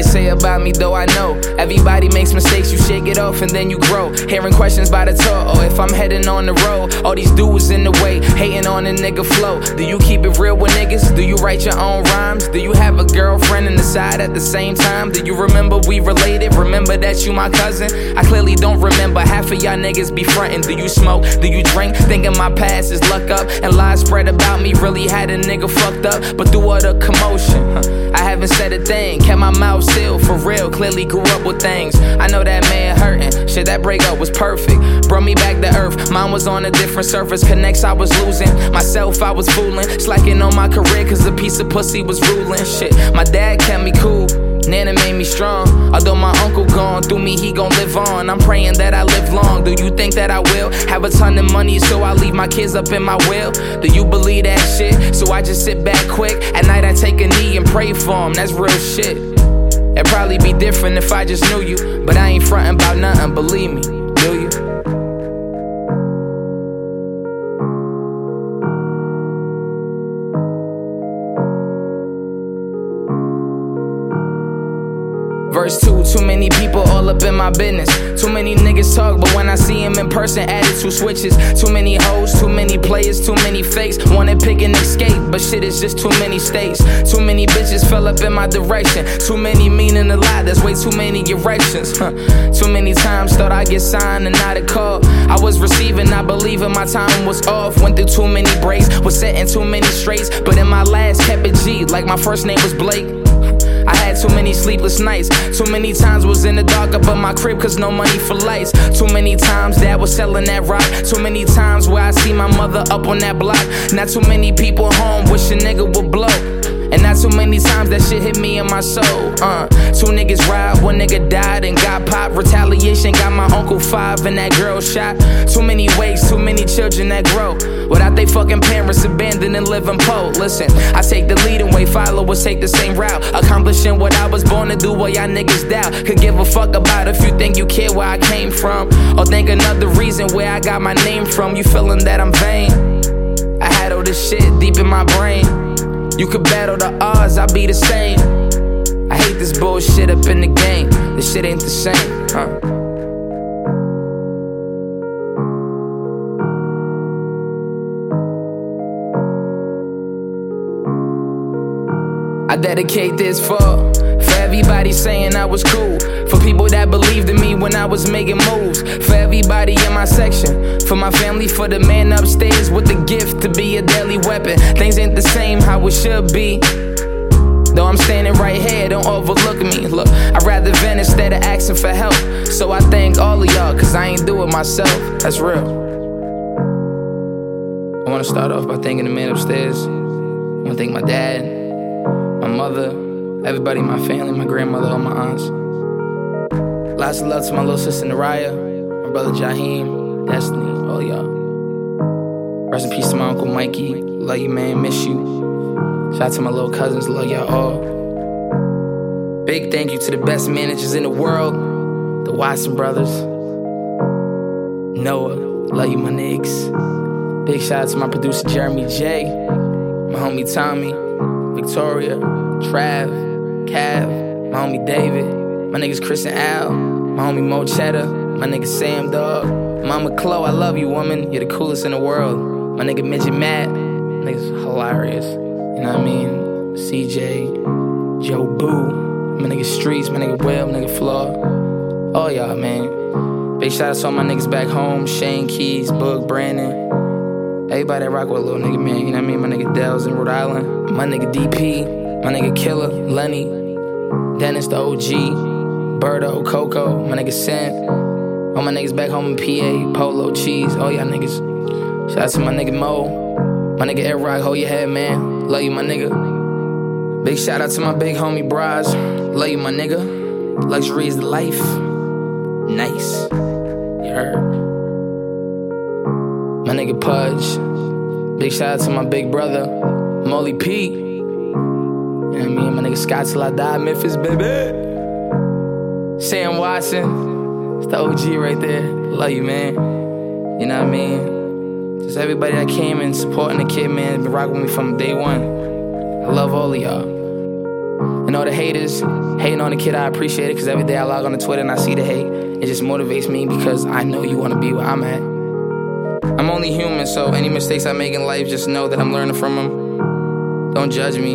they say about me, though I know. Everybody makes mistakes, you shake it off and then you grow. Hearing questions by the tour, or oh, if I'm heading on the road. All these dudes in the way, hating on a nigga flow. Do you keep it real with niggas? Do you write your own rhymes? Do you have a girlfriend in the side at the same time? Do you remember we related? Remember that you my cousin? I clearly don't remember. Half of y'all niggas be frontin'. Do you smoke? Do you drink? Thinking my past is luck up. And lies spread about me really had a nigga fucked up. But through all the commotion, I haven't said a thing. Kept my mouth sealed for real. Clearly grew up with things. I know that man hurting. Shit, that breakup was perfect. Brought me back to earth. Mine was on a different surface. Connects I was losing. Myself I was fooling. Slacking on my career cause a piece of pussy was ruling. Shit, my dad kept me cool. Nana made me strong. Although my uncle gone, through me he gon' live on. I'm praying that I live long. Do you think that I will? Have a ton of money, so I leave my kids up in my will. Do you believe that shit? So I just sit back quick. At night I take a knee and pray for him. That's real shit. It'd probably be different if I just knew you. But I ain't frontin' about nothing, believe me. Do you? Verse 2, too many people all up in my business. Too many niggas talk, but when I see them in person, attitude switches. Too many hoes, too many players, too many fakes. Wanna pick and escape, but shit is just too many states. Too many bitches fell up in my direction. Too many meaning a lot, there's way too many erections. Huh. Too many times thought I'd get signed and not a call. I was receiving, not believing my time was off. Went through too many breaks, was setting too many straights. But in my last, kept it G, like my first name was Blake. Had too many sleepless nights. Too many times was in the dark up in my crib cause no money for lights. Too many times dad was selling that rock. Too many times where I see my mother up on that block. Not too many people home wish a nigga would blow. And not too many times that shit hit me in my soul. Uh, two niggas robbed, one nigga died and got popped. Retaliation got my uncle five and that girl shot. Too many wakes, too many children that grow without they fucking parents living. Listen, I take the leading way, followers take the same route. Accomplishing what I was born to do, while y'all niggas doubt. Could give a fuck about if you think you care where I came from, or think another reason where I got my name from. You feeling that I'm vain? I had all this shit deep in my brain. You could battle the odds, I'll be the same. I hate this bullshit up in the game. This shit ain't the same, huh? I dedicate this for for everybody saying I was cool. For people that believed in me when I was making moves. For everybody in my section. For my family, for the man upstairs with the gift to be a deadly weapon. Things ain't the same how it should be. Though I'm standing right here, don't overlook me. Look, I'd rather vent instead of asking for help. So I thank all of y'all, cause I ain't do it myself. That's real. I wanna start off by thanking the man upstairs. I wanna thank my dad, mother, everybody in my family, my grandmother, all my aunts. Lots of love to my little sister Naraya, my brother Jaheim, Destiny, all y'all. Rest in peace to my uncle Mikey. Love you, man. Miss you. Shout out to my little cousins. Love y'all all. Big thank you to the best managers in the world, the Watson brothers. Noah, love you, my niggas. Big shout out to my producer Jereme Jay, my homie Tommy, Victoria, Trav, Cav, my homie David, my niggas Chris and Al, my homie Mo Cheddar, my nigga Sam Dog, Mama Chloe, I love you, woman. You're the coolest in the world. My nigga Midget Matt, niggas hilarious. You know what I mean? CJ, Joe Boo, my nigga Streets, my nigga Will, my nigga Flaw. All y'all, man. Big shout out to all my niggas back home Shane Keys, Boog, Brandon. Everybody that rock with a little nigga, man. You know what I mean? My nigga Dells in Rhode Island. My nigga DP. My nigga Killer, Lenny. Dennis the OG. Birdo, Coco. My nigga Sam. All my niggas back home in PA. Polo, Cheese. All y'all niggas. Shout out to my nigga Mo. My nigga Ed Rock, hold your head, man. Love you, my nigga. Big shout out to my big homie Braz. Love you, my nigga. Luxury is the life. Nice. You heard? My nigga Pudge. Big shout out to my big brother, Molly P. You know what I mean? My nigga Scott till I die, Memphis, baby. Sam Watson. It's the OG right there. Love you, man. You know what I mean? Just everybody that came and supporting the kid, man, been rocking with me from day one. I love all of y'all. And all the haters hating on the kid, I appreciate it because every day I log on to Twitter and I see the hate. It just motivates me because I know you want to be where I'm at. I'm only human, so any mistakes I make in life, just know that I'm learning from them. Don't judge me.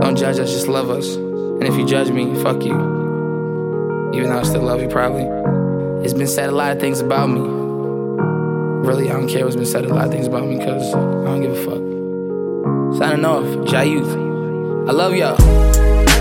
Don't judge us, just love us. And if you judge me, fuck you. Even though I still love you, probably. It's been said a lot of things about me. Really, I don't care what's been said a lot of things about me because I don't give a fuck. Signing off, Jai Youth. I love y'all.